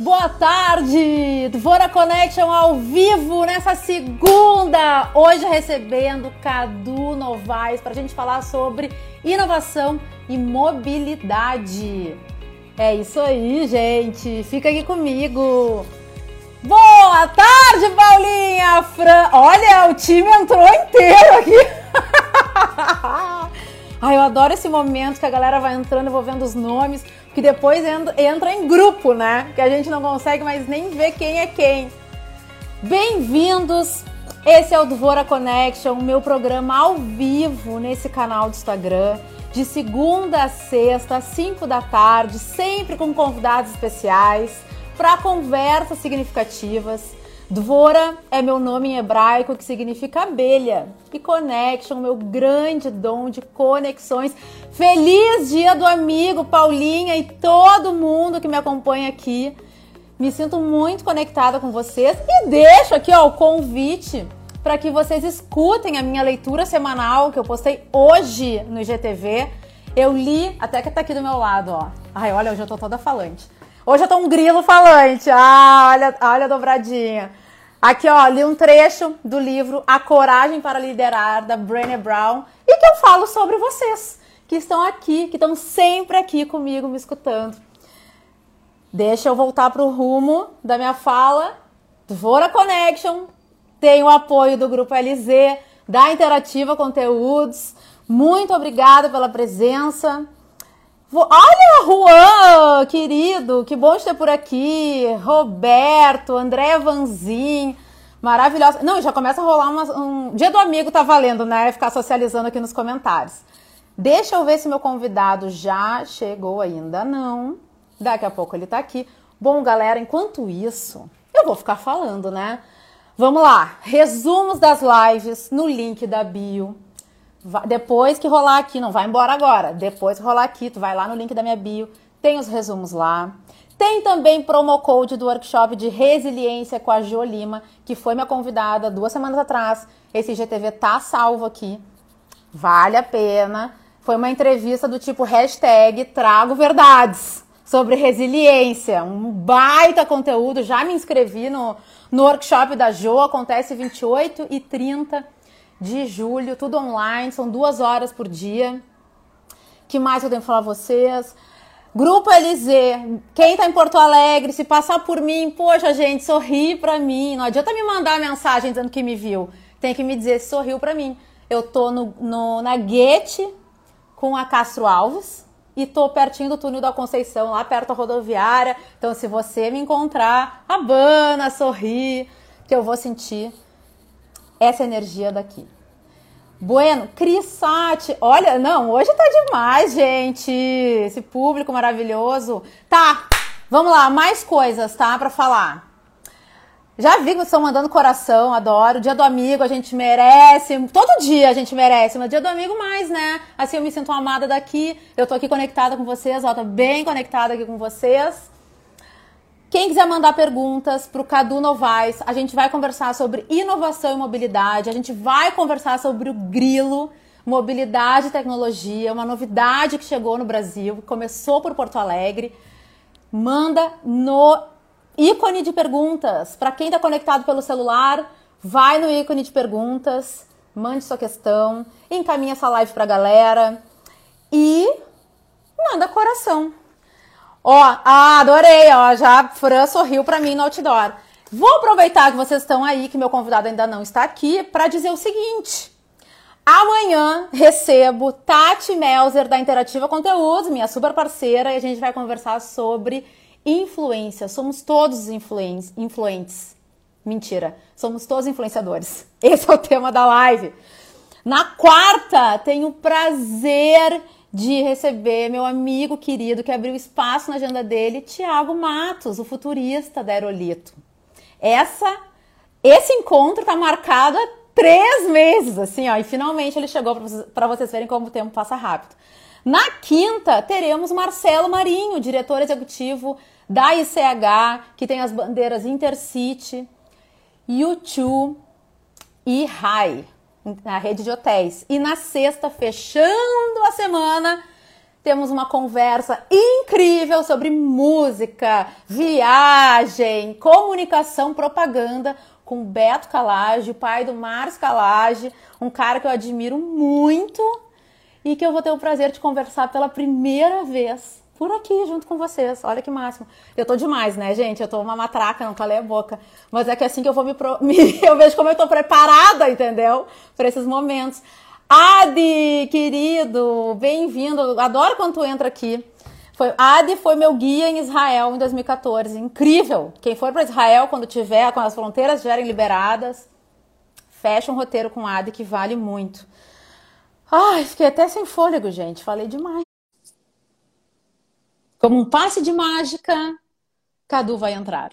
Boa tarde! Dvora Connection ao vivo nessa segunda! Hoje recebendo Cadu Novaes para a gente falar sobre inovação e mobilidade. É isso aí, gente! Fica aqui comigo! Boa tarde, Paulinha! Fran... Olha, o time entrou inteiro aqui! Ai, eu adoro esse momento que a galera vai entrando, eu vou vendo os nomes que depois entra em grupo, né? Que a gente não consegue mais nem ver quem é quem. Bem-vindos! Esse é o Dvora Connection, meu programa ao vivo nesse canal do Instagram, de segunda a sexta, às 5 da tarde, sempre com convidados especiais, para conversas significativas Dvora é meu nome em hebraico que significa abelha. E Connection, meu grande dom de conexões. Feliz dia do amigo, Paulinha e todo mundo que me acompanha aqui. Me sinto muito conectada com vocês e deixo aqui ó, o convite para que vocês escutem a minha leitura semanal que eu postei hoje no IGTV. Eu li, até que tá aqui do meu lado, ó. Ai, olha, hoje eu tô toda falante. Hoje eu tô um grilo falante. Ah, olha, olha a dobradinha. Aqui, ó, li um trecho do livro A Coragem para Liderar, da Brené Brown, e que eu falo sobre vocês, que estão aqui, que estão sempre aqui comigo, me escutando. Deixa eu voltar para o rumo da minha fala. Dvora Connection tem o apoio do Grupo LZ, da Interativa Conteúdos. Muito obrigada pela presença. Olha, Juan, querido, que bom ter por aqui. Roberto, André Vanzin, maravilhosa. Não, já começa a rolar uma, um. Dia do amigo tá valendo, né? Ficar socializando aqui nos comentários. Deixa eu ver se meu convidado já chegou ainda. Não. Daqui a pouco ele tá aqui. Bom, galera, enquanto isso, eu vou ficar falando, né? Vamos lá. Resumos das lives no link da bio depois que rolar aqui, não vai embora agora. Depois que rolar aqui, tu vai lá no link da minha bio, tem os resumos lá. Tem também promo code do workshop de resiliência com a Jo Lima, que foi minha convidada duas semanas atrás. Esse GTV tá salvo aqui. Vale a pena. Foi uma entrevista do tipo hashtag trago verdades sobre resiliência. Um baita conteúdo. Já me inscrevi no, no workshop da Jo. Acontece 28 e 30 de julho, tudo online, são duas horas por dia. que mais eu tenho que falar a vocês? Grupo LZ, quem tá em Porto Alegre, se passar por mim, poxa, gente, sorri pra mim. Não adianta me mandar mensagem dizendo que me viu. Tem que me dizer se sorriu pra mim. Eu tô no, no, na Guete com a Castro Alves e tô pertinho do túnel da Conceição, lá perto da rodoviária. Então, se você me encontrar, abana, sorri, que eu vou sentir essa energia daqui. Bueno, Crisate, olha, não, hoje tá demais, gente. Esse público maravilhoso. Tá, vamos lá, mais coisas, tá, para falar. Já vi que vocês estão mandando coração, adoro. Dia do amigo a gente merece. Todo dia a gente merece, mas dia do amigo mais, né? Assim eu me sinto amada daqui. Eu tô aqui conectada com vocês, ó, tô bem conectada aqui com vocês. Quem quiser mandar perguntas para o Cadu Novaes, a gente vai conversar sobre inovação e mobilidade, a gente vai conversar sobre o grilo, mobilidade e tecnologia, uma novidade que chegou no Brasil, começou por Porto Alegre. Manda no ícone de perguntas. Para quem está conectado pelo celular, vai no ícone de perguntas, mande sua questão, encaminha essa live para a galera e manda coração. Ó, ah, adorei, ó, já Fran sorriu para mim no outdoor. Vou aproveitar que vocês estão aí, que meu convidado ainda não está aqui, para dizer o seguinte. Amanhã recebo Tati Melzer da Interativa Conteúdos, minha super parceira, e a gente vai conversar sobre influência. Somos todos influentes. Mentira, somos todos influenciadores. Esse é o tema da live. Na quarta, tenho prazer de receber meu amigo querido que abriu espaço na agenda dele, Tiago Matos, o futurista da Aerolito. Essa, esse encontro está marcado há três meses, assim, ó, e finalmente ele chegou para vocês verem como o tempo passa rápido. Na quinta, teremos Marcelo Marinho, diretor executivo da ICH, que tem as bandeiras Intercity, U2 e RAI na rede de hotéis. E na sexta, fechando a semana, temos uma conversa incrível sobre música, viagem, comunicação, propaganda com Beto Calage, pai do Márcio Calage, um cara que eu admiro muito e que eu vou ter o prazer de conversar pela primeira vez por aqui junto com vocês. Olha que máximo. Eu tô demais, né, gente? Eu tô uma matraca, não calei a boca. Mas é que assim que eu vou me, pro... eu vejo como eu tô preparada, entendeu? Para esses momentos. Adi, querido, bem-vindo. Adoro quando tu entra aqui. Foi, Adi foi meu guia em Israel em 2014. Incrível! Quem for para Israel quando tiver, quando as fronteiras estiverem liberadas, fecha um roteiro com Adi que vale muito. Ai, fiquei até sem fôlego, gente. Falei demais. Como um passe de mágica, Cadu vai entrar.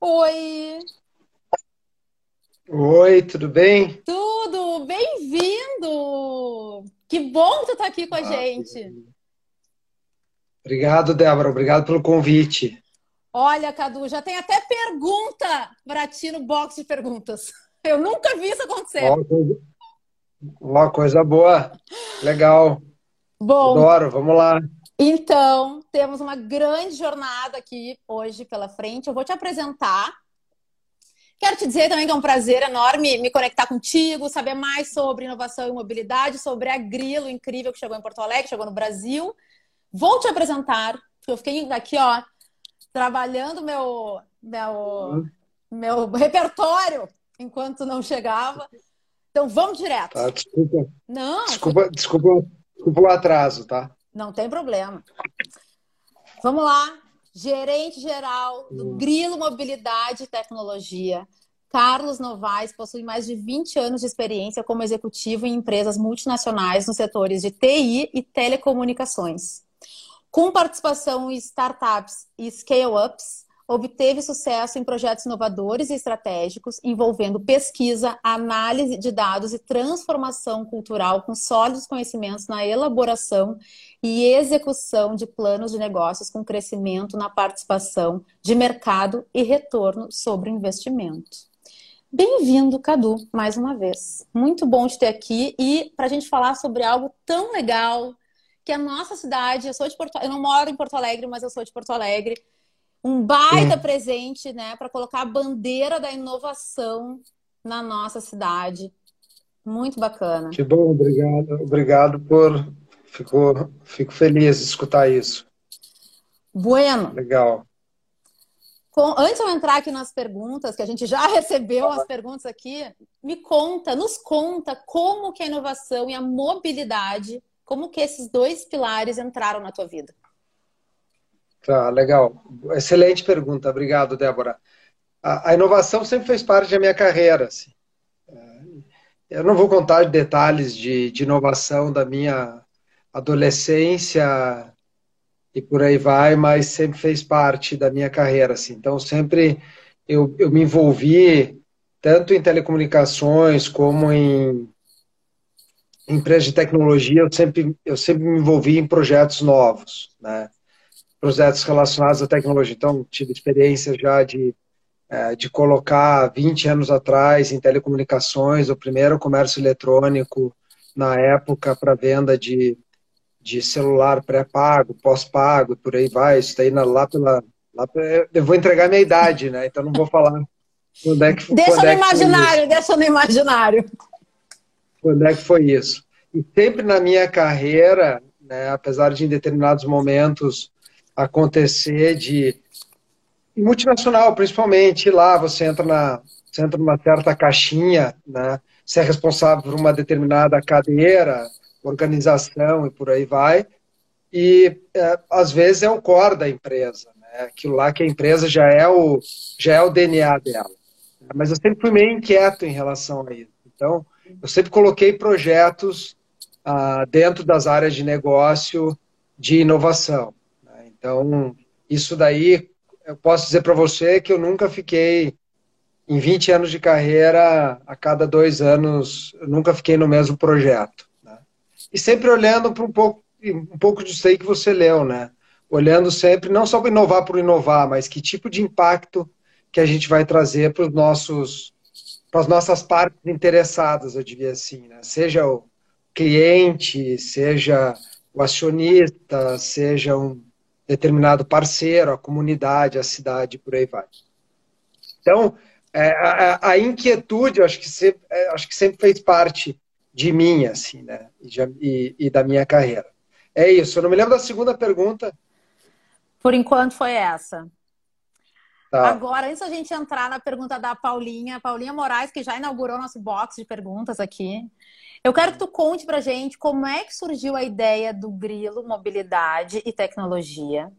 Oi! Oi, tudo bem? Tudo, bem-vindo! Que bom que tu tá aqui com a ah, gente. Obrigado, Débora, obrigado pelo convite. Olha, Cadu, já tem até pergunta para ti no box de perguntas. Eu nunca vi isso acontecer. Uma coisa, uma coisa boa, legal. Bom, Adoro, vamos lá. Então, temos uma grande jornada aqui hoje pela frente. Eu vou te apresentar. Quero te dizer também que é um prazer enorme me conectar contigo, saber mais sobre inovação e mobilidade, sobre a Grilo incrível que chegou em Porto Alegre, chegou no Brasil. Vou te apresentar, porque eu fiquei aqui, ó, trabalhando meu, meu, uhum. meu repertório enquanto não chegava. Então vamos direto. Tá, desculpa. Não. Desculpa, desculpa, desculpa o atraso, tá? Não tem problema. Vamos lá. Gerente geral do hum. Grilo Mobilidade e Tecnologia. Carlos Novaes possui mais de 20 anos de experiência como executivo em empresas multinacionais nos setores de TI e telecomunicações. Com participação em startups e scale-ups, obteve sucesso em projetos inovadores e estratégicos envolvendo pesquisa, análise de dados e transformação cultural com sólidos conhecimentos na elaboração e execução de planos de negócios com crescimento na participação de mercado e retorno sobre o investimento. Bem-vindo, Cadu, mais uma vez. Muito bom te ter aqui e para a gente falar sobre algo tão legal que a nossa cidade, eu sou de Porto, eu não moro em Porto Alegre, mas eu sou de Porto Alegre, um baita presente, né, para colocar a bandeira da inovação na nossa cidade. Muito bacana. Que bom, obrigado. Obrigado por. Fico, fico feliz de escutar isso. Bueno. Legal. Com, antes de eu entrar aqui nas perguntas, que a gente já recebeu as perguntas aqui, me conta, nos conta como que a inovação e a mobilidade, como que esses dois pilares entraram na tua vida. Tá, legal. Excelente pergunta. Obrigado, Débora. A, a inovação sempre fez parte da minha carreira. Assim. É, eu não vou contar detalhes de, de inovação da minha adolescência e por aí vai, mas sempre fez parte da minha carreira. Assim. Então, sempre eu, eu me envolvi tanto em telecomunicações como em empresas de tecnologia. Eu sempre, eu sempre me envolvi em projetos novos, né? Projetos relacionados à tecnologia. Então, tive experiência já de, é, de colocar 20 anos atrás em telecomunicações o primeiro comércio eletrônico na época para venda de, de celular pré-pago, pós-pago, por aí vai. Isso daí na, lá pela. Lá, eu vou entregar minha idade, né? Então não vou falar quando é que Deixa no é imaginário, deixa no imaginário. Quando é que foi isso? E sempre na minha carreira, né, apesar de em determinados momentos acontecer de multinacional, principalmente lá você entra na você entra numa certa caixinha, né? Você é responsável por uma determinada cadeira, organização e por aí vai. E é, às vezes é o core da empresa, né? Aquilo lá que a empresa já é o já é o DNA dela. Mas eu sempre fui meio inquieto em relação a isso. Então, eu sempre coloquei projetos ah, dentro das áreas de negócio de inovação. Então, isso daí, eu posso dizer para você que eu nunca fiquei, em 20 anos de carreira, a cada dois anos, eu nunca fiquei no mesmo projeto. Né? E sempre olhando para um pouco, um pouco disso aí que você leu, né? Olhando sempre, não só para inovar por inovar, mas que tipo de impacto que a gente vai trazer para os nossos as nossas partes interessadas, eu diria assim, né? seja o cliente, seja o acionista, seja um determinado parceiro, a comunidade, a cidade, por aí vai. Então, é, a, a, inquietude, eu acho que, sempre, é, acho que sempre fez parte de mim, assim, né? E, e, e, da minha carreira. É isso. Eu não me lembro da segunda pergunta. Por enquanto foi essa. Tá. Agora, antes da gente entrar na pergunta da Paulinha, Paulinha Moraes, que já inaugurou nosso box de perguntas aqui, eu quero que tu conte pra gente como é que surgiu a ideia do Grilo Mobilidade e Tecnologia.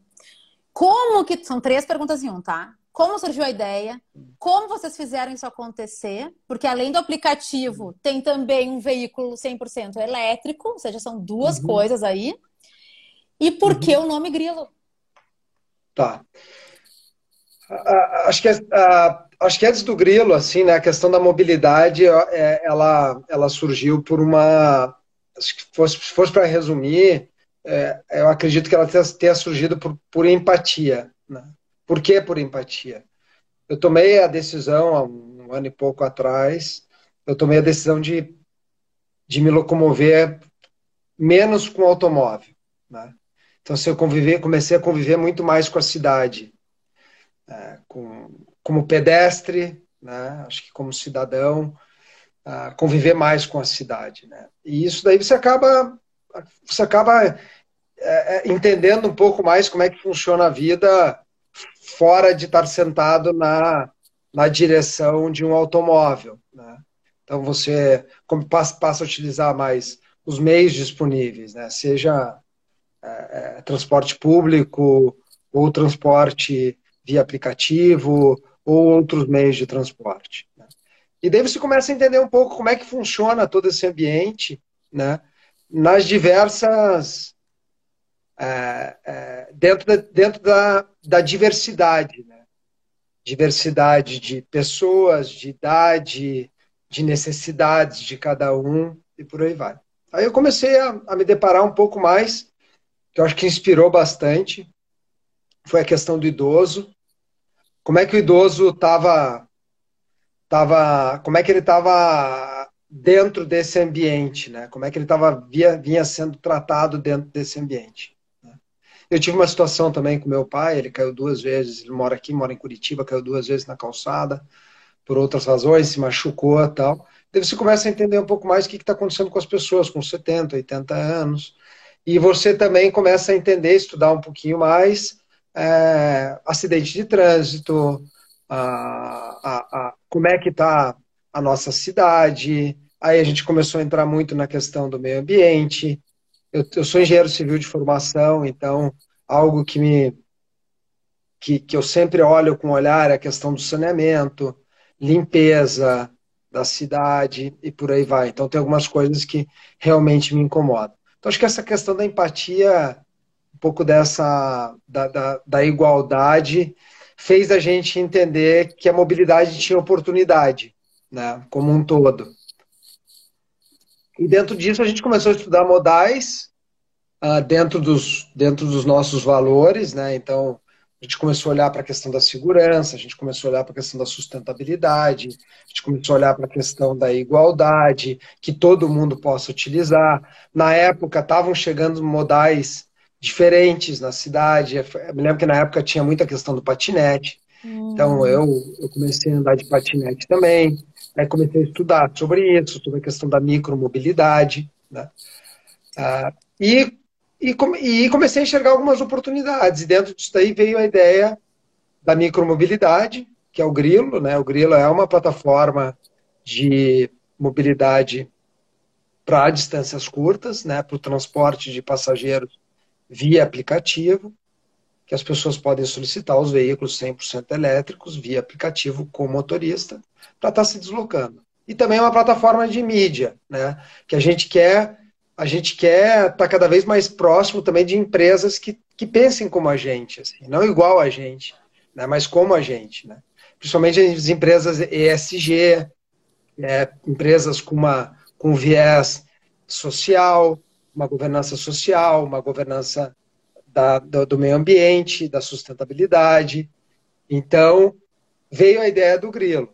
Como que. São três perguntas em um, tá? Como surgiu a ideia? Como vocês fizeram isso acontecer? Porque além do aplicativo, tem também um veículo 100% elétrico, ou seja, são duas uhum. coisas aí. E por uhum. que o nome Grilo? Tá acho que acho que antes do grilo, assim, né, a questão da mobilidade, é, ela, ela surgiu por uma, se fosse, fosse para resumir, é, eu acredito que ela tenha, surgido por, por empatia. Né? Por que por empatia? Eu tomei a decisão, há um ano e pouco atrás, eu tomei a decisão de, de me locomover menos com automóvel. Né? Então, se eu conviver, comecei a conviver muito mais com a cidade é, com, como pedestre, né? acho que como cidadão, conviver mais com a cidade. Né? E isso daí você acaba, você acaba é, é, entendendo um pouco mais como é que funciona a vida fora de estar sentado na, na direção de um automóvel. Né? Então você passa, passa a utilizar mais os meios disponíveis, né? seja é, é, transporte público ou transporte via aplicativo ou outros meios de transporte. Né? E daí você começa a entender um pouco como é que funciona todo esse ambiente, né? nas diversas. É, é, dentro da, dentro da, da diversidade. Né? Diversidade de pessoas, de idade, de necessidades de cada um e por aí vai. Aí eu comecei a, a me deparar um pouco mais, que eu acho que inspirou bastante, foi a questão do idoso. Como é que o idoso estava, tava, como é que ele estava dentro desse ambiente, né? Como é que ele estava vinha sendo tratado dentro desse ambiente? Né? Eu tive uma situação também com meu pai, ele caiu duas vezes, ele mora aqui, mora em Curitiba, caiu duas vezes na calçada, por outras razões, se machucou e tal. Daí você começa a entender um pouco mais o que está acontecendo com as pessoas com 70, 80 anos. E você também começa a entender, estudar um pouquinho mais é, acidente de trânsito, a, a, a, como é que está a nossa cidade. Aí a gente começou a entrar muito na questão do meio ambiente. Eu, eu sou engenheiro civil de formação, então algo que me que, que eu sempre olho com olhar é a questão do saneamento, limpeza da cidade e por aí vai. Então tem algumas coisas que realmente me incomodam. Então acho que essa questão da empatia pouco dessa da, da, da igualdade fez a gente entender que a mobilidade tinha oportunidade, né, como um todo. E dentro disso a gente começou a estudar modais uh, dentro, dos, dentro dos nossos valores, né? Então a gente começou a olhar para a questão da segurança, a gente começou a olhar para a questão da sustentabilidade, a gente começou a olhar para a questão da igualdade, que todo mundo possa utilizar. Na época estavam chegando modais diferentes na cidade. Eu me lembro que na época tinha muita questão do patinete. Então hum. eu, eu comecei a andar de patinete também. Aí comecei a estudar sobre isso, sobre a questão da micromobilidade. Né? Ah, e, e, e comecei a enxergar algumas oportunidades. E dentro disso daí veio a ideia da micromobilidade, que é o Grilo. Né? O Grilo é uma plataforma de mobilidade para distâncias curtas, né? para o transporte de passageiros via aplicativo, que as pessoas podem solicitar os veículos 100% elétricos via aplicativo com motorista para estar tá se deslocando. E também é uma plataforma de mídia, né? Que a gente quer a gente quer estar tá cada vez mais próximo também de empresas que, que pensem como a gente, assim, não igual a gente, né? Mas como a gente, né? Principalmente as empresas ESG, é, empresas com uma com viés social, uma governança social, uma governança da, do, do, meio ambiente, da sustentabilidade. Então, veio a ideia do grilo.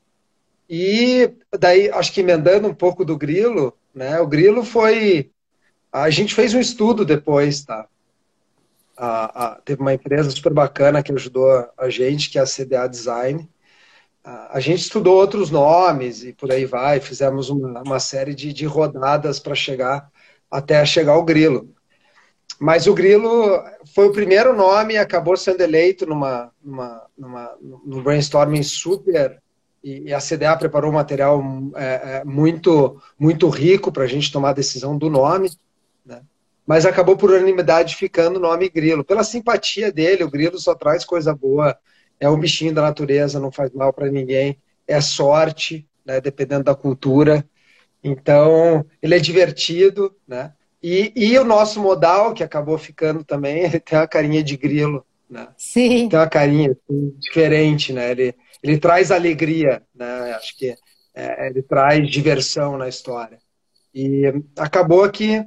E daí, acho que emendando um pouco do grilo, né? O grilo foi. A gente fez um estudo depois, tá? A, a, teve uma empresa super bacana que ajudou a gente, que é a CDA Design. A, gente estudou outros nomes e por aí vai, fizemos uma, uma série de, de rodadas para chegar até chegar ao grilo. Mas o Grilo foi o primeiro nome e acabou sendo eleito numa, numa, numa, num brainstorming super. E, a CDA preparou um material é, é, muito, muito rico para a gente tomar a decisão do nome. Né? Mas acabou por unanimidade ficando o nome Grilo. Pela simpatia dele, o Grilo só traz coisa boa. É um bichinho da natureza, não faz mal para ninguém. É sorte, né? dependendo da cultura. Então, ele é divertido, né? E, e o nosso modal, que acabou ficando também, ele tem uma carinha de grilo, né? Sim. Tem uma carinha assim, diferente, né? Ele, ele traz alegria, né? Acho que é, ele traz diversão na história. E acabou que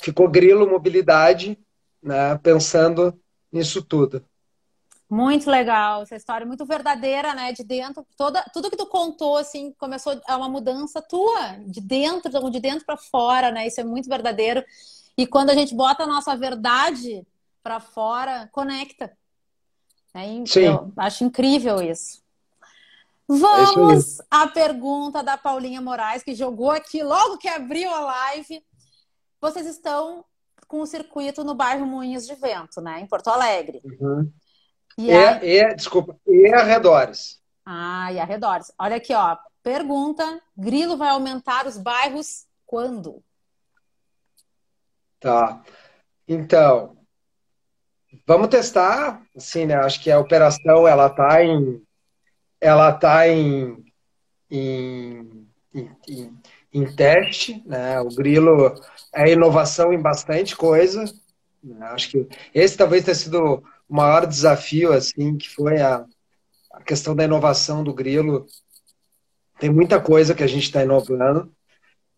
ficou grilo mobilidade, né? Pensando nisso tudo. Muito legal, essa história muito verdadeira, né? De dentro, toda, tudo que tu contou, assim, começou a uma mudança tua, de dentro, de dentro para fora, né? Isso é muito verdadeiro. E quando a gente bota a nossa verdade para fora, conecta. Né? Sim. Eu acho incrível isso. Vamos é à pergunta da Paulinha Moraes, que jogou aqui logo que abriu a live. Vocês estão com o circuito no bairro Moinhos de Vento, né? Em Porto Alegre. Uhum. E, é, é, desculpa, e arredores. Ah, e arredores. Olha aqui, ó. Pergunta: Grilo vai aumentar os bairros quando? Tá. Então, vamos testar. Assim, né? Acho que a operação ela tá em, ela tá em, em, em, em teste, né? O Grilo é inovação em bastante coisa. Né? Acho que esse talvez tenha sido o maior desafio, assim, que foi a, a questão da inovação do grilo. Tem muita coisa que a gente está inovando.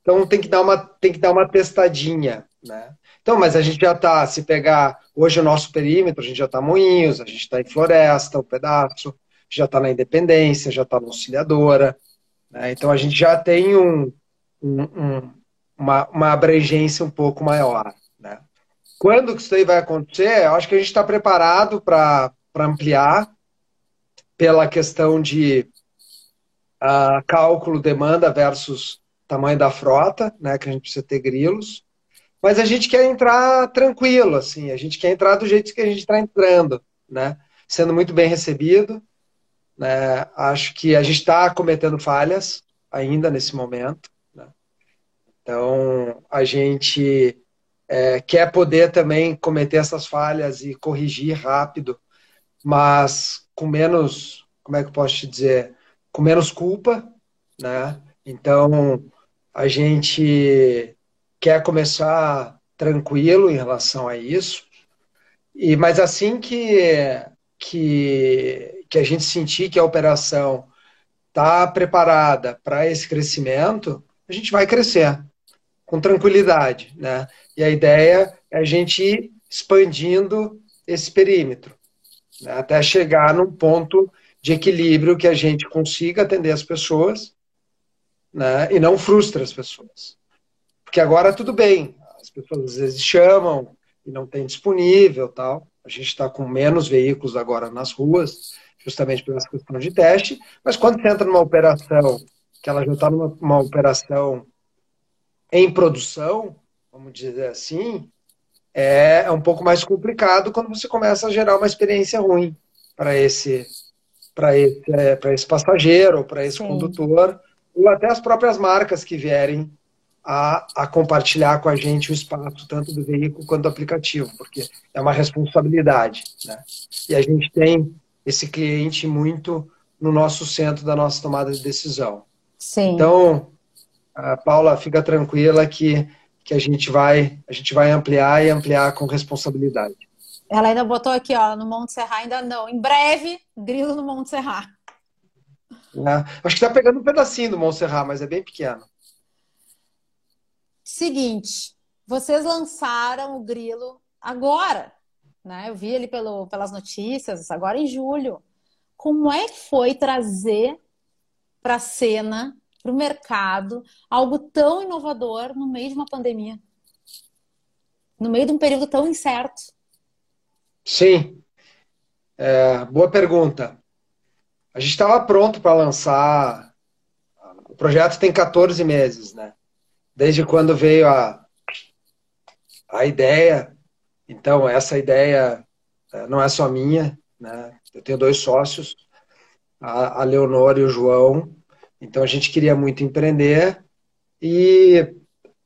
Então tem que dar uma, tem que dar uma testadinha, né? Então, mas a gente já está, se pegar hoje o nosso perímetro, a gente já está Moinhos, a gente está em Floresta, o um pedaço, já está na Independência, já está na Auxiliadora. Né? Então a gente já tem um, um, um, uma, uma abrangência um pouco maior. Quando que isso aí vai acontecer? Eu acho que a gente está preparado para ampliar pela questão de uh, cálculo demanda versus tamanho da frota, né? Que a gente precisa ter grilos. Mas a gente quer entrar tranquilo, assim. A gente quer entrar do jeito que a gente está entrando, né? Sendo muito bem recebido. Né? Acho que a gente está cometendo falhas ainda nesse momento. Né? Então, a gente é, quer poder também cometer essas falhas e corrigir rápido, mas com menos, como é que eu posso te dizer, com menos culpa, né? Então a gente quer começar tranquilo em relação a isso, e mas assim que que, que a gente sentir que a operação está preparada para esse crescimento, a gente vai crescer com tranquilidade, né? E a ideia é a gente ir expandindo esse perímetro, né? até chegar num ponto de equilíbrio que a gente consiga atender as pessoas né? e não frustre as pessoas. Porque agora tudo bem, as pessoas às vezes chamam e não tem disponível tal. A gente está com menos veículos agora nas ruas, justamente pela questão de teste, mas quando você entra numa operação, que ela já está numa operação em produção, vamos dizer assim, é, é um pouco mais complicado quando você começa a gerar uma experiência ruim para esse para esse, é, esse passageiro, para esse Sim. condutor, ou até as próprias marcas que vierem a, a, compartilhar com a gente o espaço, tanto do veículo quanto do aplicativo, porque é uma responsabilidade. Né? E a gente tem esse cliente muito no nosso centro da nossa tomada de decisão. Sim. Então, a Paula, fica tranquila que, que a, gente vai, a gente vai ampliar e ampliar com responsabilidade. Ela ainda botou aqui, ó, no Monte Serra ainda não. Em breve, grilo no Monte Serra. É, acho que está pegando um pedacinho do Monte Serra, mas é bem pequeno. Seguinte, vocês lançaram o grilo agora, né? Eu vi ele pelo, pelas notícias, agora em julho. Como é que foi trazer para a cena, para o mercado, algo tão inovador no meio de uma pandemia? No meio de um período tão incerto? Sim. É, boa pergunta. A gente estava pronto para lançar. O projeto tem 14 meses, né? Desde quando veio a, a ideia. Então, essa ideia é, não é só minha, né? Eu tenho dois sócios, a, a Leonor e o João. Então, a gente queria muito empreender e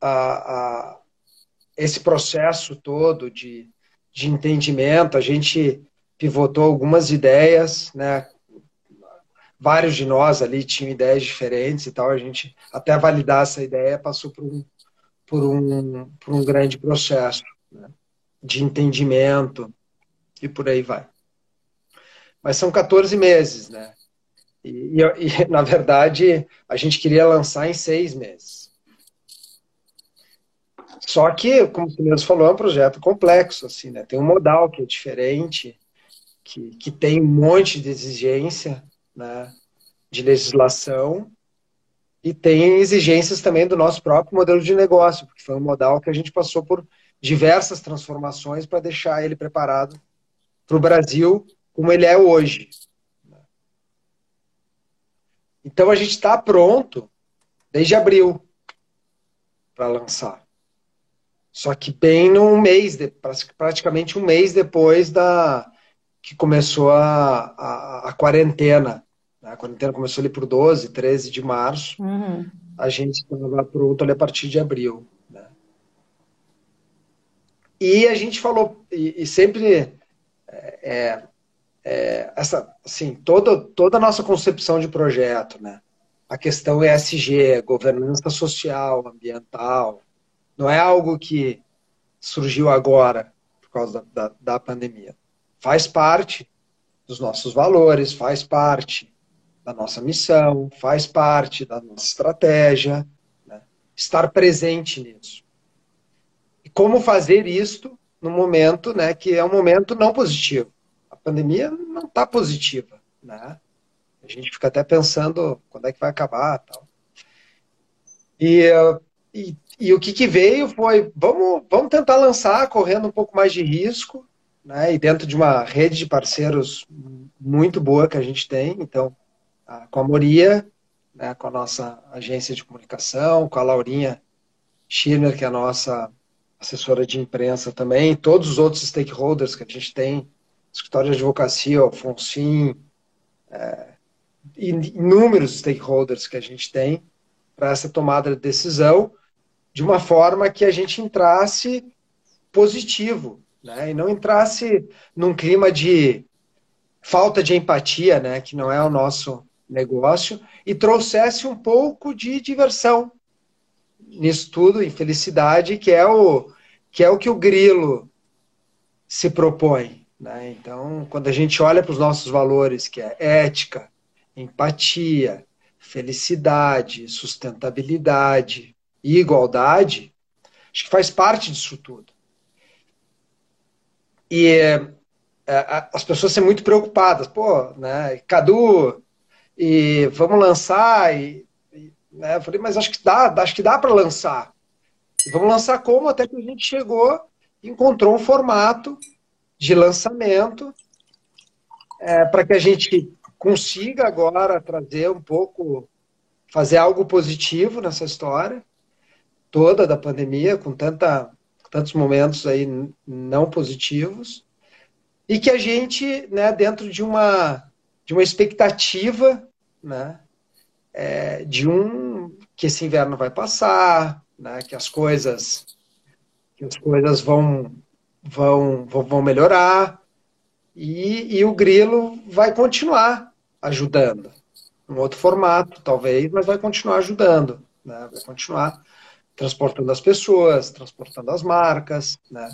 a, a, esse processo todo de, de entendimento, a gente pivotou algumas ideias, né? Vários de nós ali tinham ideias diferentes e tal. A gente, até validar essa ideia, passou por um, por um, por um grande processo né? de entendimento e por aí vai. Mas são 14 meses, né? E, e, na verdade, a gente queria lançar em seis meses. Só que, como você mesmo falou, é um projeto complexo, assim, né? Tem um modal que é diferente, que, que tem um monte de exigência, né? De legislação e tem exigências também do nosso próprio modelo de negócio, porque foi um modal que a gente passou por diversas transformações para deixar ele preparado para o Brasil como ele é hoje. Então a gente está pronto desde abril para lançar. Só que bem num mês, de, praticamente um mês depois da que começou a, a, a quarentena. A quarentena começou ali por 12, 13 de março. Uhum. A gente estava pronto ali a partir de abril. Né? E a gente falou, e, e sempre é, é essa, assim, toda, toda a nossa concepção de projeto, né? A questão ESG, governança social, ambiental, não é algo que surgiu agora por causa da, da, da pandemia. Faz parte dos nossos valores, faz parte da nossa missão, faz parte da nossa estratégia, né? estar presente nisso. E como fazer isto no momento né, que é um momento não positivo pandemia não está positiva, né? A gente fica até pensando quando é que vai acabar tal. E, e, e o que, que, veio foi, vamos, vamos tentar lançar correndo um pouco mais de risco, né? E dentro de uma rede de parceiros muito boa que a gente tem, então, com a Moria, né, com a nossa agência de comunicação, com a Laurinha Schirner, que é a nossa assessora de imprensa também, todos os outros stakeholders que a gente tem escritório de advocacia, o Fonsim, é, inúmeros stakeholders que a gente tem para essa tomada de decisão, de uma forma que a gente entrasse positivo, né? E não entrasse num clima de falta de empatia, né? Que não é o nosso negócio, e trouxesse um pouco de diversão nisso tudo, e felicidade, que é o que é o que o grilo se propõe, né? Então, quando a gente olha para os nossos valores, que é ética, empatia, felicidade, sustentabilidade e igualdade, acho que faz parte disso tudo. E é, é, as pessoas são muito preocupadas, pô, né, Cadu, e vamos lançar, e, e né, eu falei, mas acho que dá, acho que dá para lançar. E vamos lançar como? Até que a gente chegou e encontrou um formato de lançamento, é, para que a gente consiga agora trazer um pouco, fazer algo positivo nessa história toda da pandemia, com tanta, tantos momentos aí não positivos, e que a gente, né, dentro de uma, de uma expectativa, né, é, de um que esse inverno vai passar, né, que as coisas que as coisas vão vão, vão melhorar e, e o Grilo vai continuar ajudando. Um outro formato, talvez, mas vai continuar ajudando. Né? Vai continuar transportando as pessoas, transportando as marcas, né?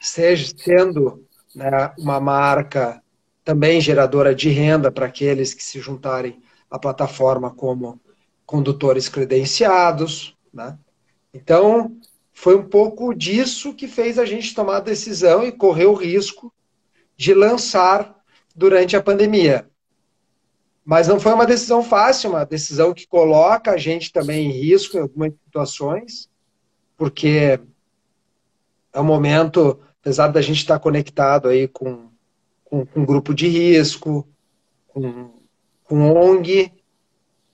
seja sendo né, uma marca também geradora de renda para aqueles que se juntarem à plataforma como condutores credenciados. Né? Então, foi um pouco disso que fez a gente tomar a decisão e correr o risco de lançar durante a pandemia. Mas não foi uma decisão fácil, uma decisão que coloca a gente também em risco em algumas situações, porque é um momento, apesar da gente estar conectado aí com, com, com um grupo de risco, com, com ONG,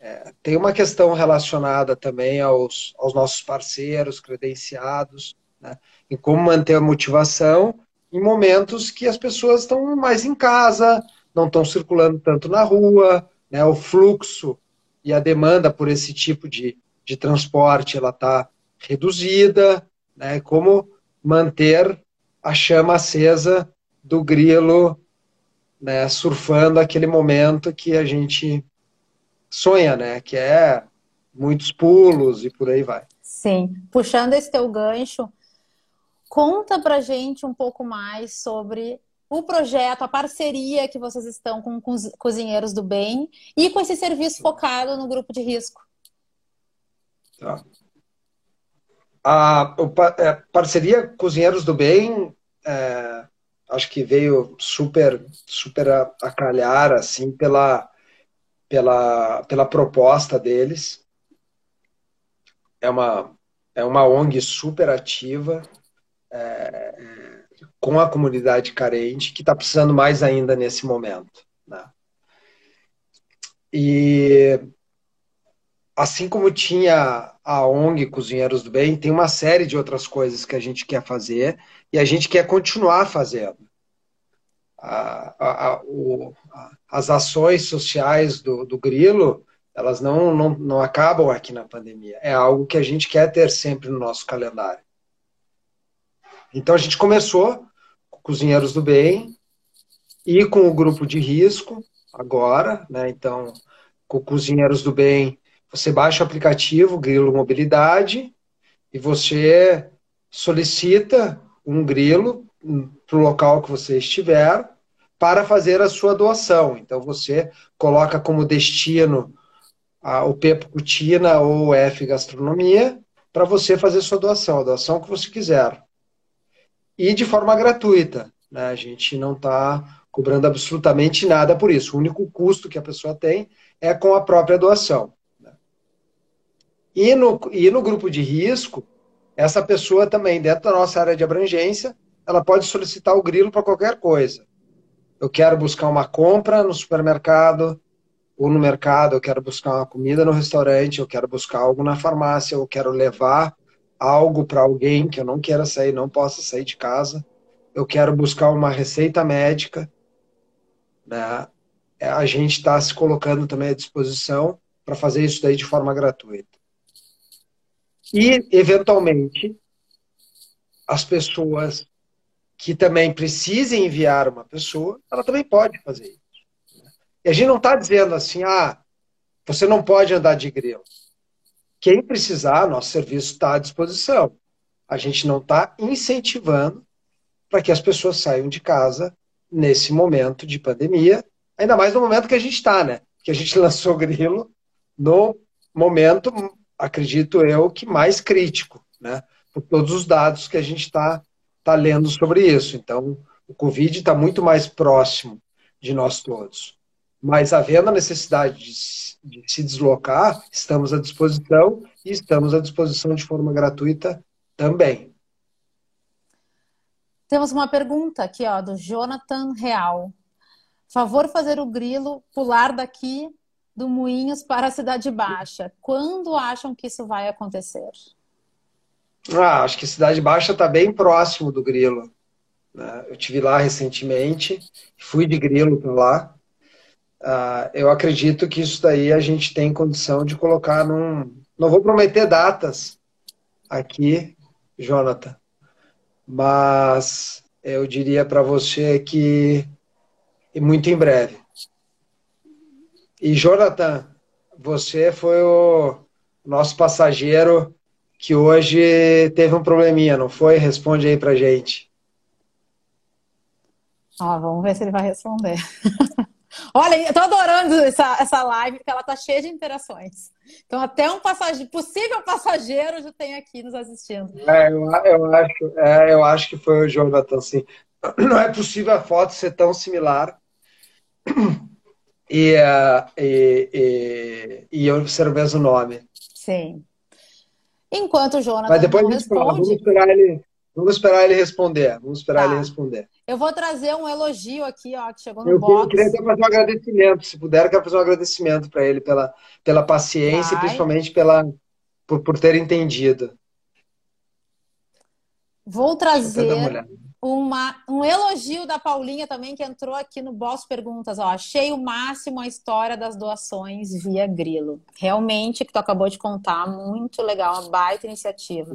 é, tem uma questão relacionada também aos, aos nossos parceiros credenciados, né, em como manter a motivação em momentos que as pessoas estão mais em casa, não estão circulando tanto na rua, né, o fluxo e a demanda por esse tipo de, de transporte ela está reduzida, né, como manter a chama acesa do grilo né, surfando aquele momento que a gente sonha, né, que é muitos pulos e por aí vai. Sim, puxando esse teu gancho, Conta pra gente um pouco mais sobre o projeto, a parceria que vocês estão com os Cozinheiros do Bem e com esse serviço focado no grupo de risco. Tá. A, a é, parceria Cozinheiros do Bem, é, acho que veio super, super a, a calhar assim pela, pela, pela proposta deles. É uma, é uma ONG super ativa, é, com a comunidade carente, que está precisando mais ainda nesse momento. Né? E assim como tinha a ONG Cozinheiros do Bem, tem uma série de outras coisas que a gente quer fazer e a gente quer continuar fazendo. A, a, a, o, as ações sociais do, do Grilo, elas não, não, não acabam aqui na pandemia. É algo que a gente quer ter sempre no nosso calendário. Então a gente começou com Cozinheiros do Bem e com o grupo de risco agora, né? Então, com Cozinheiros do Bem, você baixa o aplicativo Grilo Mobilidade e você solicita um grilo para o local que você estiver para fazer a sua doação. Então você coloca como destino a, o Pepo Cutina ou F Gastronomia para você fazer sua doação, a doação que você quiser e de forma gratuita. Né? A gente não está cobrando absolutamente nada por isso. O único custo que a pessoa tem é com a própria doação. Né? E, no, e no grupo de risco, essa pessoa também, dentro da nossa área de abrangência, ela pode solicitar o grilo para qualquer coisa. Eu quero buscar uma compra no supermercado ou no mercado, eu quero buscar uma comida no restaurante, eu quero buscar algo na farmácia, eu quero levar algo para alguém que eu não queira sair, não possa sair de casa, eu quero buscar uma receita médica, né? É, a gente está se colocando também à disposição para fazer isso daí de forma gratuita. E, eventualmente, as pessoas que também precisem enviar uma pessoa, ela também pode fazer isso. Né? E a gente não está dizendo assim, ah, você não pode andar de grilo. Quem precisar, nosso serviço está à disposição. A gente não está incentivando para que as pessoas saiam de casa nesse momento de pandemia, ainda mais no momento que a gente está, né? Que a gente lançou o Grilo no momento, acredito eu, que mais crítico, né? Por todos os dados que a gente está tá lendo sobre isso. Então, o Covid está muito mais próximo de nós todos. Mas havendo a necessidade de de se deslocar, estamos à disposição e estamos à disposição de forma gratuita também. Temos uma pergunta aqui, ó, do Jonathan Real. Favor fazer o grilo pular daqui do Moinhos para a Cidade Baixa. Quando acham que isso vai acontecer? Ah, acho que Cidade Baixa está bem próximo do grilo. Né? Eu tive lá recentemente, fui de grilo para lá. Uh, eu acredito que isso daí a gente tem condição de colocar num. Não vou prometer datas aqui, Jonathan, mas eu diria para você que muito em breve. E Jonathan, você foi o nosso passageiro que hoje teve um probleminha, não foi? Responde aí pra gente. Ó, vamos ver se ele vai responder. Olha, eu tô adorando essa, essa live, porque ela tá cheia de interações. Então, até um passageiro, possível passageiro já tem aqui nos assistindo. É, eu, eu, acho, é, eu acho que foi o Jonathan, sim. Não é possível a foto ser tão similar. e, uh, e, e, e eu ser o mesmo nome. Sim. Enquanto o Jonathan Mas depois a gente fala, responde... vamos esperar ele, vamos esperar ele responder. Vamos esperar Tá. ele responder. Eu vou trazer um elogio aqui, ó, que chegou no Eu, box. queria até fazer um agradecimento, se puder, eu quero fazer um agradecimento para ele pela, pela paciência Vai. e principalmente pela, por, por ter entendido. Vou eu trazer olhada. Uma, um elogio da Paulinha também, que entrou aqui no Boss Perguntas. Ó. Achei o máximo a história das doações via Grilo. Realmente, que tu acabou de contar, muito legal, uma baita iniciativa.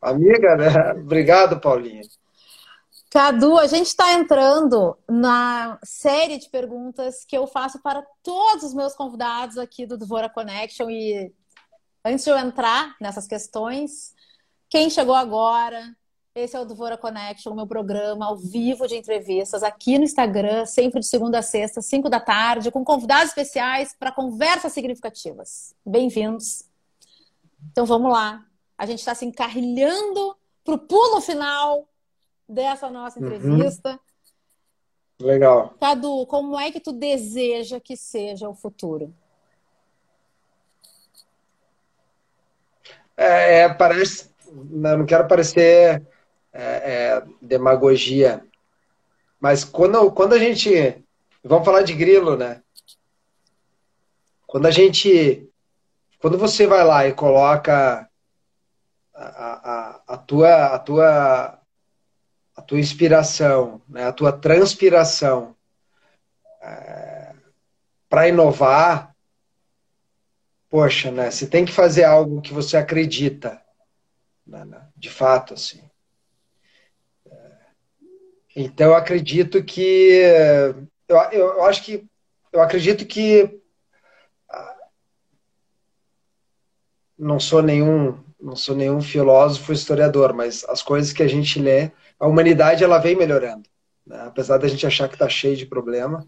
Amiga, né? Obrigado, Paulinha. Cadu, a gente está entrando na série de perguntas que eu faço para todos os meus convidados aqui do Dvora Connection. E antes de eu entrar nessas questões, quem chegou agora, esse é o Dvora Connection, meu programa ao vivo de entrevistas aqui no Instagram, sempre de segunda a sexta, 5 da tarde, com convidados especiais para conversas significativas. Bem-vindos. Então vamos lá. A gente está se encarrilhando para o pulo final dessa nossa Uhum. entrevista. Legal. Cadu, como é que tu deseja que seja o futuro? É, é, parece, não quero parecer é, é, demagogia, mas quando, quando a gente, vamos falar de grilo, né? Quando a gente, quando você vai lá e coloca a, a, a tua, a tua, a tua inspiração, né? A tua transpiração para inovar, poxa, né? Você tem que fazer algo que você acredita, né, né, de fato, assim. Então, eu acredito que, eu, eu, eu acho que, eu acredito que, ah, não sou nenhum, não sou nenhum filósofo, historiador, mas as coisas que a gente lê, a humanidade ela vem melhorando, né? Apesar da gente achar que está cheio de problema,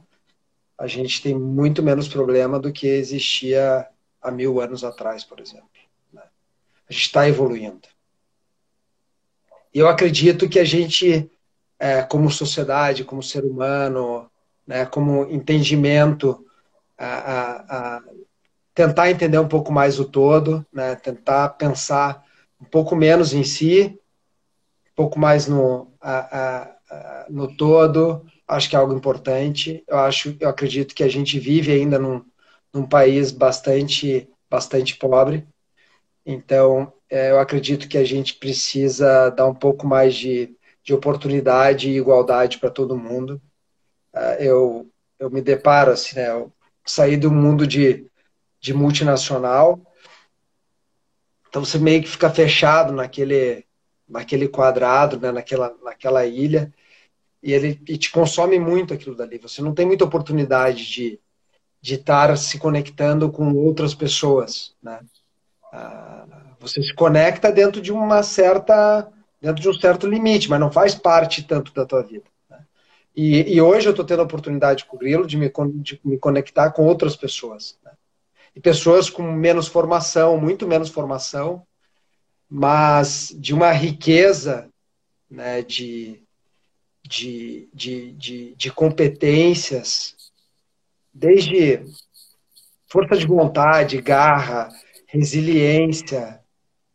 a gente tem muito menos problema do que existia há mil anos atrás, por exemplo. né? A gente está evoluindo. E eu acredito que a gente, é, como sociedade, como ser humano, né, como entendimento, a, a, a tentar entender um pouco mais o todo, né, tentar pensar um pouco menos em si, um pouco mais no, no todo, acho que é algo importante. Eu acho, eu acredito que a gente vive ainda num, num país bastante, bastante pobre. Então, é, eu acredito que a gente precisa dar um pouco mais de, de oportunidade e igualdade para todo mundo. Uh, eu, eu me deparo, assim, né, eu saí do mundo de, de multinacional, então você meio que fica fechado naquele, naquele quadrado, né, naquela, naquela ilha, e ele e te consome muito aquilo dali. Você não tem muita oportunidade de, de estar se conectando com outras pessoas, né? Uh, você se conecta dentro de uma certa dentro de um certo limite, mas não faz parte tanto da tua vida. Né? E, e, hoje eu estou tendo a oportunidade com o Grilo de me, de me conectar com outras pessoas. Né? E pessoas com menos formação, muito menos formação, mas de uma riqueza né, de, de, de, de, de competências, desde força de vontade, garra, resiliência,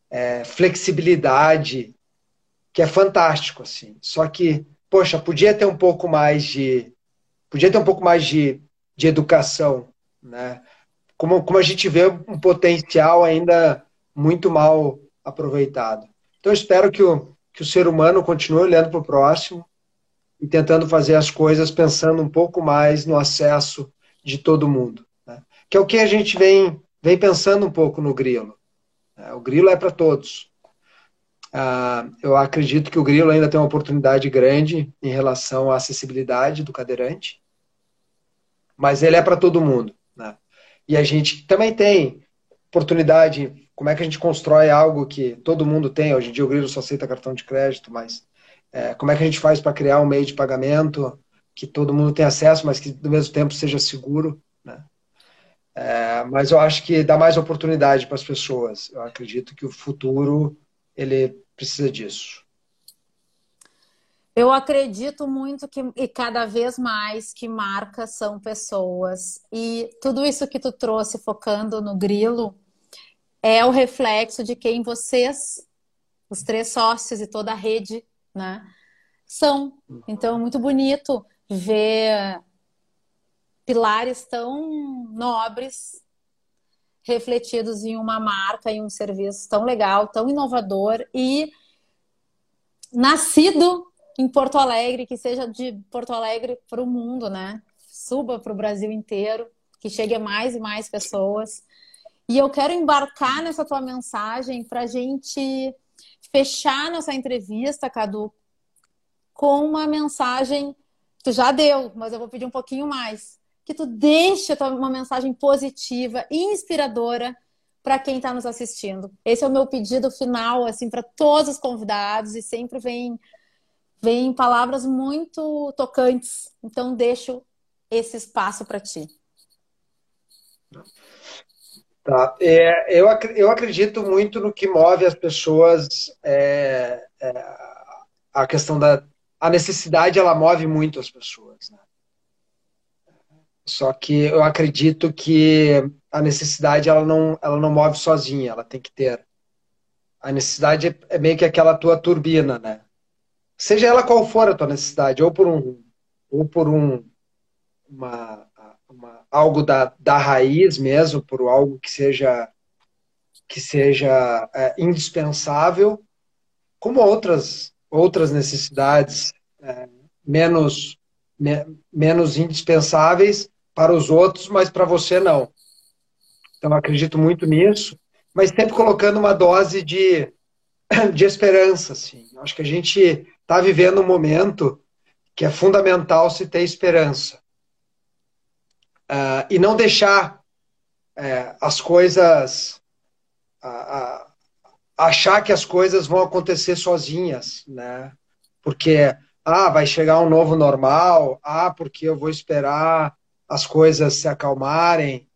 é, flexibilidade, que é fantástico, assim. Só que, poxa, podia ter um pouco mais de, podia ter um pouco mais de, de educação, né? Como, como a gente vê um potencial ainda muito mal aproveitado. Então, espero que o, que o ser humano continue olhando para o próximo e tentando fazer as coisas pensando um pouco mais no acesso de todo mundo. Né? Que é o que a gente vem, vem pensando um pouco no grilo. O grilo é para todos. Uh, eu acredito que o grilo ainda tem uma oportunidade grande em relação à acessibilidade do cadeirante, mas ele é para todo mundo. Né? E a gente também tem oportunidade. Como é que a gente constrói algo que todo mundo tem? Hoje em dia o grilo só aceita cartão de crédito, mas é, como é que a gente faz para criar um meio de pagamento que todo mundo tem acesso, mas que ao mesmo tempo seja seguro? Né? É, mas eu acho que dá mais oportunidade para as pessoas. Eu acredito que o futuro ele precisa disso. Eu acredito muito que e cada vez mais que marcas são pessoas e tudo isso que tu trouxe focando no grilo é o reflexo de quem vocês, os três sócios e toda a rede, né, são. Então é muito bonito ver pilares tão nobres refletidos em uma marca e um serviço tão legal, tão inovador e nascido em Porto Alegre, que seja de Porto Alegre para o mundo, né? Suba para o Brasil inteiro, que chegue a mais e mais pessoas. E eu quero embarcar nessa tua mensagem para a gente fechar nossa entrevista, Cadu, com uma mensagem tu já deu, mas eu vou pedir um pouquinho mais. Que tu deixe uma mensagem positiva e inspiradora para quem está nos assistindo. Esse é o meu pedido final, assim, para todos os convidados e sempre vem vem palavras muito tocantes. Então, deixo esse espaço para ti. Tá. É, eu, eu acredito muito no que move as pessoas. É, é, a questão da a necessidade, ela move muito as pessoas. Né? Só que eu acredito que a necessidade ela não, ela não move sozinha, ela tem que ter. A necessidade é, é meio que aquela tua turbina, né? seja ela qual for a tua necessidade, ou por um, ou por um, uma, uma, algo da, da raiz mesmo, por algo que seja que seja é, indispensável, como outras outras necessidades é, menos me, menos indispensáveis para os outros, mas para você não. Então acredito muito nisso, mas sempre colocando uma dose de de esperança, assim. Acho que a gente está vivendo um momento que é fundamental se ter esperança. Uh, e não deixar uh, as coisas. Achar que as coisas vão acontecer sozinhas, né? Porque, ah, vai chegar um novo normal, ah, porque eu vou esperar as coisas se acalmarem.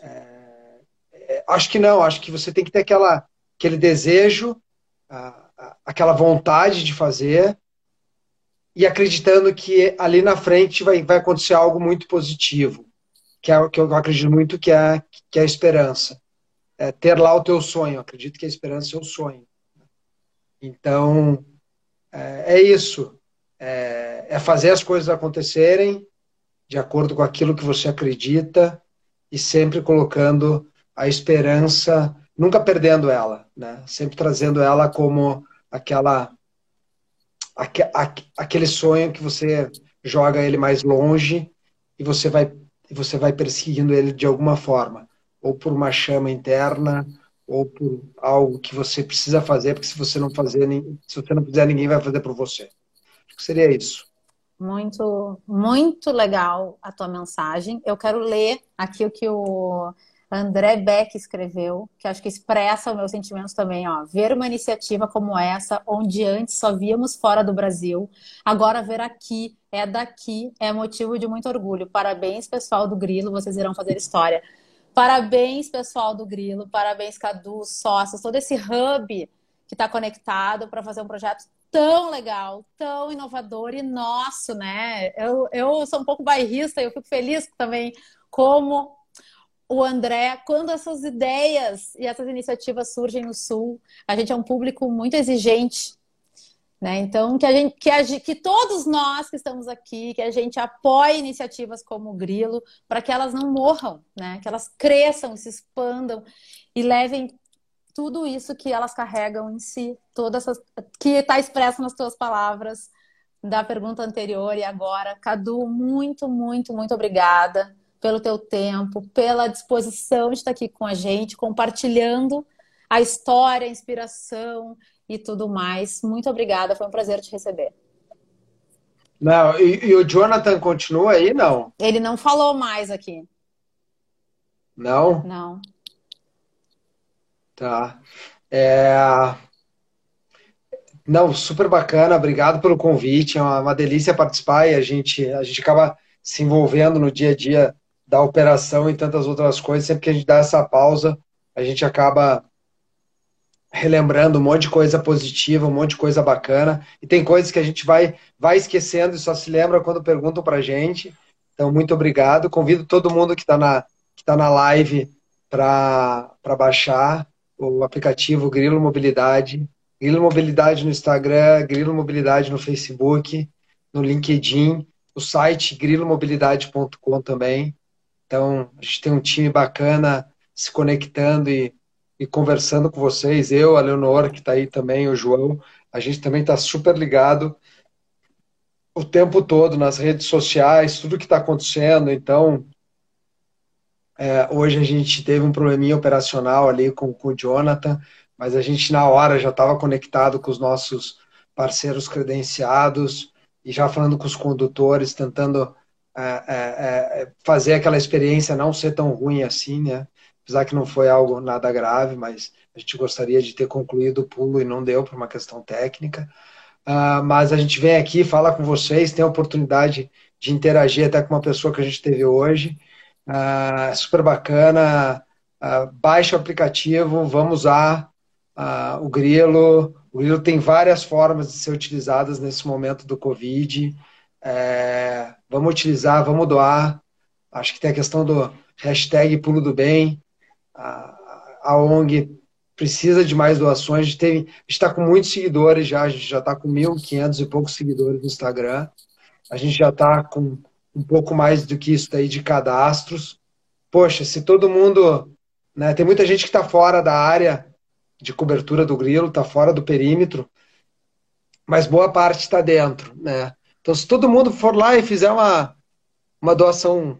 É, é, acho que não, acho que você tem que ter aquela, aquele desejo aquela vontade de fazer e acreditando que ali na frente vai, vai acontecer algo muito positivo, que é o que eu acredito muito que é, que é a esperança. É ter lá o teu sonho. Acredito que a esperança é o sonho. Então, é, é isso. É, é fazer as coisas acontecerem de acordo com aquilo que você acredita e sempre colocando a esperança nunca perdendo ela, né? Sempre trazendo ela como aquela aque, aquele sonho que você joga ele mais longe e você vai você vai perseguindo ele de alguma forma, ou por uma chama interna, ou por algo que você precisa fazer, porque se você não fazer, se você não fizer, ninguém vai fazer por você. Acho que seria isso. Muito, muito legal a tua mensagem. Eu quero ler aqui o que o André Beck escreveu, que acho que expressa os meus sentimentos também, ó. Ver uma iniciativa como essa, onde antes só víamos fora do Brasil, agora ver aqui, é daqui, é motivo de muito orgulho. Parabéns, pessoal do Grilo, vocês irão fazer história. Parabéns, pessoal do Grilo, parabéns, Cadu, sócios, todo esse hub que está conectado para fazer um projeto tão legal, tão inovador e nosso, né? Eu, eu sou um pouco bairrista e eu fico feliz também como o André, quando essas ideias e essas iniciativas surgem no Sul, a gente é um público muito exigente, né? Então, que, a gente, que, a, que todos nós que estamos aqui, que a gente apoie iniciativas como o Grilo, para que elas não morram, né? Que elas cresçam, se expandam e levem tudo isso que elas carregam em si, todas essas, que está expresso nas tuas palavras da pergunta anterior e agora. Cadu, muito, muito, muito obrigada pelo teu tempo, pela disposição de estar aqui com a gente, compartilhando a história, a inspiração e tudo mais. Muito obrigada, foi um prazer te receber. Não, e, e o Jonathan continua aí, não? Ele não falou mais aqui. Não? Não. Tá. É... Não, super bacana, obrigado pelo convite, é uma, uma delícia participar e a gente, a gente acaba se envolvendo no dia a dia da operação e tantas outras coisas, sempre que a gente dá essa pausa, a gente acaba relembrando um monte de coisa positiva, um monte de coisa bacana. E tem coisas que a gente vai, vai esquecendo e só se lembra quando perguntam para a gente. Então, muito obrigado. Convido todo mundo que está na, que tá na live para baixar o aplicativo Grilo Mobilidade. Grilo Mobilidade no Instagram, Grilo Mobilidade no Facebook, no LinkedIn, o site grilomobilidade.com também. Então, a gente tem um time bacana se conectando e, e conversando com vocês. Eu, a Leonor, que está aí também, o João, a gente também está super ligado o tempo todo nas redes sociais, tudo que está acontecendo. Então, é, hoje a gente teve um probleminha operacional ali com, com o Jonathan, mas a gente na hora já estava conectado com os nossos parceiros credenciados e já falando com os condutores, tentando é, é, é, fazer aquela experiência não ser tão ruim assim, né? Apesar que não foi algo nada grave, mas a gente gostaria de ter concluído o pulo e não deu por uma questão técnica. Uh, mas a gente vem aqui, fala com vocês, tem a oportunidade de interagir até com uma pessoa que a gente teve hoje. Uh, super bacana. Uh, baixa o aplicativo, vamos usar uh, o Grilo. O Grilo tem várias formas de ser utilizadas nesse momento do Covid. É, vamos utilizar, vamos doar. Acho que tem a questão do hashtag Pulo do Bem. A, a ONG precisa de mais doações. A gente está com muitos seguidores já, a gente já está com 1.500 e poucos seguidores no Instagram. A gente já está com um pouco mais do que isso daí de cadastros. Poxa, se todo mundo. Né, tem muita gente que está fora da área de cobertura do grilo, está fora do perímetro, mas boa parte está dentro. Né? Então, se todo mundo for lá e fizer uma, uma doação,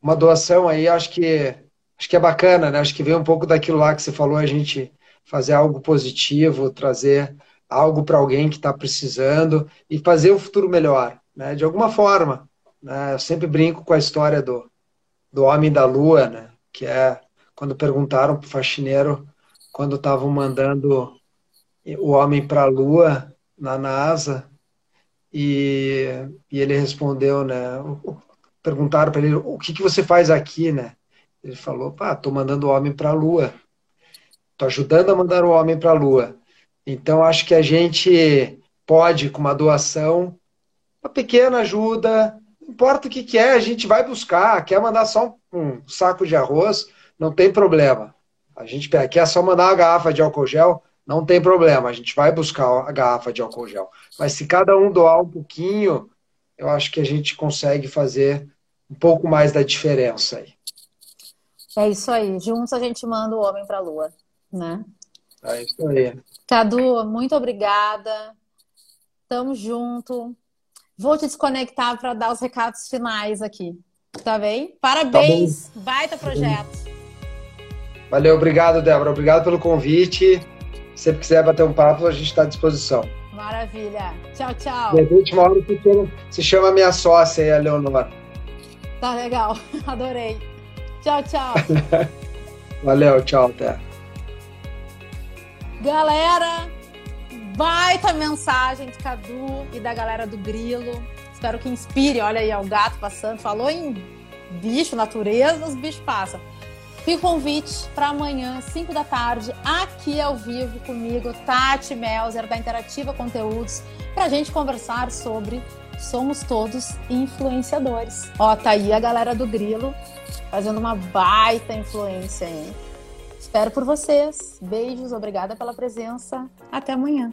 uma doação aí, acho que acho que é bacana, né? Acho que vem um pouco daquilo lá que você falou, a gente fazer algo positivo, trazer algo para alguém que está precisando e fazer o futuro melhor, né? De alguma forma, né? Eu sempre brinco com a história do, do homem da lua, né? Que é quando perguntaram para o faxineiro quando estavam mandando o homem para a lua na NASA e, e ele respondeu, né? Perguntaram para ele o que, que você faz aqui, né? Ele falou, pá, tô mandando o homem para a Lua. Tô ajudando a mandar o homem para a Lua. Então, acho que a gente pode, com uma doação, uma pequena ajuda, não importa o que, que é, a gente vai buscar. Quer mandar só um saco de arroz, não tem problema. A gente quer só mandar uma garrafa de álcool gel, não tem problema. A gente vai buscar a garrafa de álcool gel. Mas se cada um doar um pouquinho, eu acho que a gente consegue fazer um pouco mais da diferença aí. É isso aí. Juntos a gente manda o homem para a lua, né? É isso aí. Cadu, muito obrigada. Tamo junto. Vou te desconectar para dar os recados finais aqui. Tá bem? Parabéns. Tá Baita projeto. Valeu, obrigado, Débora. Obrigado pelo convite. Se você quiser bater um papo, a gente está à disposição. Maravilha. Tchau, tchau. E a última hora se chama minha sócia aí, a Leonora. Tá legal. Adorei. Tchau, tchau. Valeu, tchau, até. Galera, baita mensagem de Cadu e da galera do Grilo. Espero que inspire. Olha aí, ó, o gato passando. Falou em bicho, natureza, os bichos passam. Fica o convite para amanhã, 5 da tarde, aqui ao vivo comigo, Tati Melzer, da Interativa Conteúdos, para a gente conversar sobre somos todos influenciadores. Ó, tá aí a galera do Grilo fazendo uma baita influência, hein? Espero por vocês. Beijos, obrigada pela presença. Até amanhã.